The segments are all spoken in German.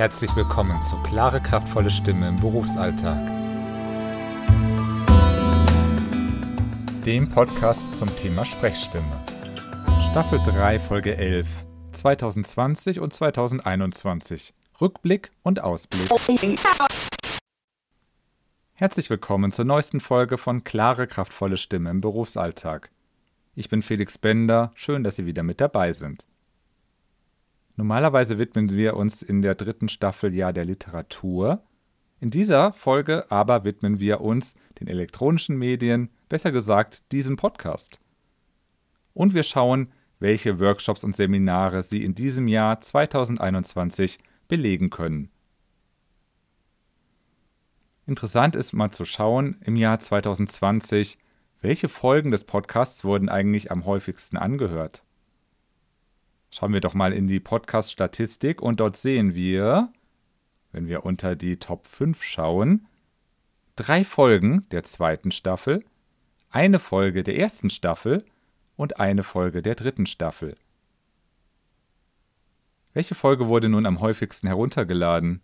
Herzlich willkommen zu Klare, kraftvolle Stimme im Berufsalltag. Dem Podcast zum Thema Sprechstimme. Staffel 3, Folge 11. 2020 und 2021. Rückblick und Ausblick. Herzlich willkommen zur neuesten Folge von Klare, kraftvolle Stimme im Berufsalltag. Ich bin Felix Bender, schön, dass Sie wieder mit dabei sind. Normalerweise widmen wir uns in der dritten Staffel ja der Literatur. In dieser Folge aber widmen wir uns den elektronischen Medien, besser gesagt diesem Podcast. Und wir schauen, welche Workshops und Seminare Sie in diesem Jahr 2021 belegen können. Interessant ist mal zu schauen, im Jahr 2020, welche Folgen des Podcasts wurden eigentlich am häufigsten angehört. Schauen wir doch mal in die Podcast-Statistik und dort sehen wir, wenn wir unter die Top 5 schauen, drei Folgen der zweiten Staffel, eine Folge der ersten Staffel und eine Folge der dritten Staffel. Welche Folge wurde nun am häufigsten heruntergeladen?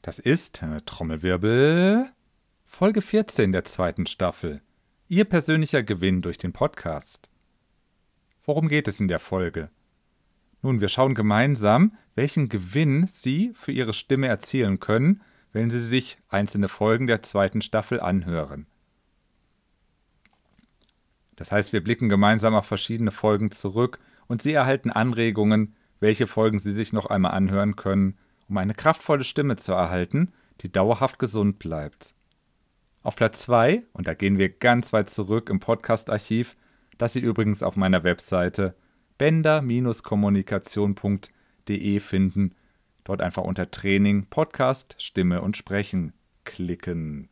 Das ist, äh, Trommelwirbel, Folge 14 der zweiten Staffel. Ihr persönlicher Gewinn durch den Podcast. Worum geht es in der Folge? Nun, wir schauen gemeinsam, welchen Gewinn Sie für Ihre Stimme erzielen können, wenn Sie sich einzelne Folgen der zweiten Staffel anhören. Das heißt, wir blicken gemeinsam auf verschiedene Folgen zurück und Sie erhalten Anregungen, welche Folgen Sie sich noch einmal anhören können, um eine kraftvolle Stimme zu erhalten, die dauerhaft gesund bleibt. Auf Platz 2, und da gehen wir ganz weit zurück im Podcast-Archiv, das Sie übrigens auf meiner Webseite bender-kommunikation.de finden. Dort einfach unter Training, Podcast, Stimme und Sprechen klicken.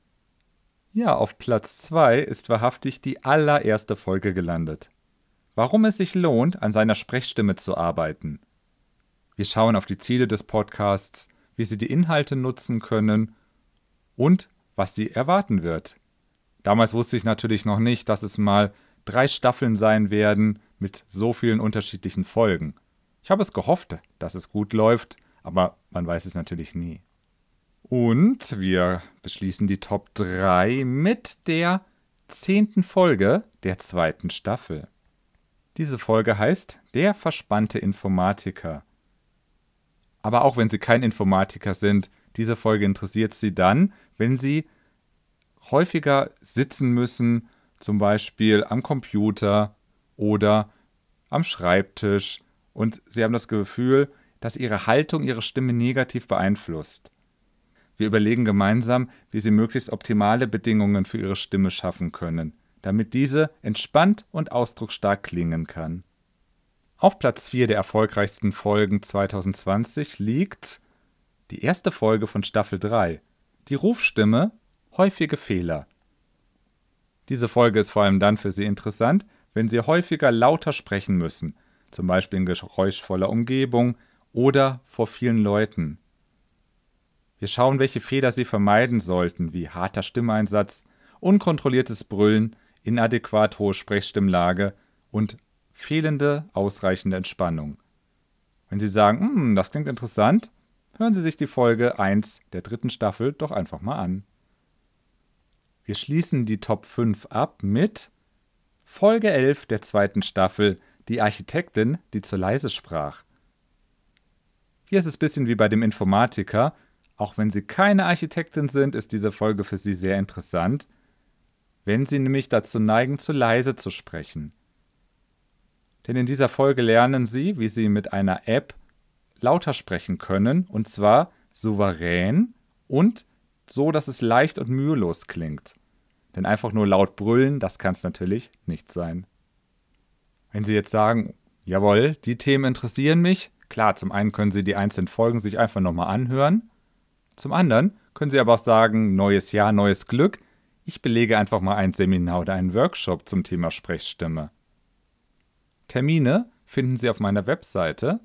Ja, auf Platz 2 ist wahrhaftig die allererste Folge gelandet. Warum es sich lohnt, an seiner Sprechstimme zu arbeiten. Wir schauen auf die Ziele des Podcasts, wie Sie die Inhalte nutzen können und was Sie erwarten wird. Damals wusste ich natürlich noch nicht, dass es mal drei Staffeln sein werden mit so vielen unterschiedlichen Folgen. Ich habe es gehofft, dass es gut läuft, aber man weiß es natürlich nie. Und wir beschließen die Top 3 mit der zehnten Folge der zweiten Staffel. Diese Folge heißt Der verspannte Informatiker. Aber auch wenn Sie kein Informatiker sind, diese Folge interessiert Sie dann, wenn Sie häufiger sitzen müssen zum Beispiel am Computer oder am Schreibtisch und sie haben das Gefühl, dass ihre Haltung ihre Stimme negativ beeinflusst. Wir überlegen gemeinsam, wie sie möglichst optimale Bedingungen für ihre Stimme schaffen können, damit diese entspannt und ausdrucksstark klingen kann. Auf Platz 4 der erfolgreichsten Folgen 2020 liegt die erste Folge von Staffel 3, die Rufstimme Häufige Fehler. Diese Folge ist vor allem dann für Sie interessant, wenn Sie häufiger lauter sprechen müssen, zum Beispiel in geräuschvoller Umgebung oder vor vielen Leuten. Wir schauen, welche Fehler Sie vermeiden sollten, wie harter Stimmeinsatz, unkontrolliertes Brüllen, inadäquat hohe Sprechstimmlage und fehlende ausreichende Entspannung. Wenn Sie sagen, hm, das klingt interessant, hören Sie sich die Folge 1 der dritten Staffel doch einfach mal an. Wir schließen die Top 5 ab mit Folge 11 der zweiten Staffel, die Architektin, die zu leise sprach. Hier ist es ein bisschen wie bei dem Informatiker. Auch wenn Sie keine Architektin sind, ist diese Folge für Sie sehr interessant, wenn Sie nämlich dazu neigen, zu leise zu sprechen. Denn in dieser Folge lernen Sie, wie Sie mit einer App lauter sprechen können, und zwar souverän und so, dass es leicht und mühelos klingt. Denn einfach nur laut brüllen, das kann es natürlich nicht sein. Wenn Sie jetzt sagen, jawohl, die Themen interessieren mich, klar, zum einen können Sie die einzelnen Folgen sich einfach nochmal anhören. Zum anderen können Sie aber auch sagen, neues Jahr, neues Glück. Ich belege einfach mal ein Seminar oder einen Workshop zum Thema Sprechstimme. Termine finden Sie auf meiner Webseite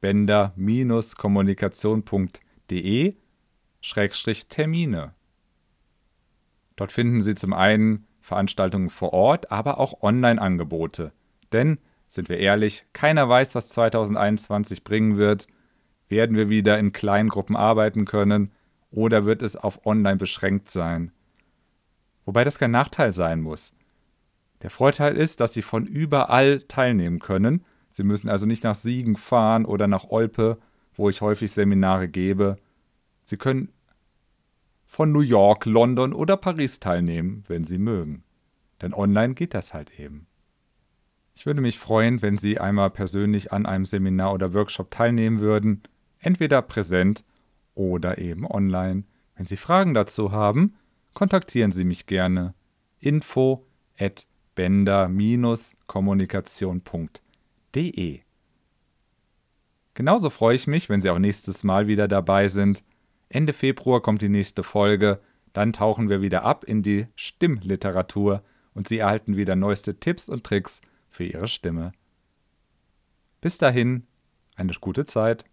bender-kommunikation.de Termine. Dort finden Sie zum einen Veranstaltungen vor Ort, aber auch Online-Angebote. Denn, sind wir ehrlich, keiner weiß, was 2021 bringen wird. Werden wir wieder in kleinen Gruppen arbeiten können oder wird es auf online beschränkt sein? Wobei das kein Nachteil sein muss. Der Vorteil ist, dass Sie von überall teilnehmen können. Sie müssen also nicht nach Siegen fahren oder nach Olpe, wo ich häufig Seminare gebe. Sie können von New York, London oder Paris teilnehmen, wenn Sie mögen. Denn online geht das halt eben. Ich würde mich freuen, wenn Sie einmal persönlich an einem Seminar oder Workshop teilnehmen würden, entweder präsent oder eben online. Wenn Sie Fragen dazu haben, kontaktieren Sie mich gerne. info at bender-kommunikation.de Genauso freue ich mich, wenn Sie auch nächstes Mal wieder dabei sind. Ende Februar kommt die nächste Folge, dann tauchen wir wieder ab in die Stimmliteratur und Sie erhalten wieder neueste Tipps und Tricks für Ihre Stimme. Bis dahin, eine gute Zeit.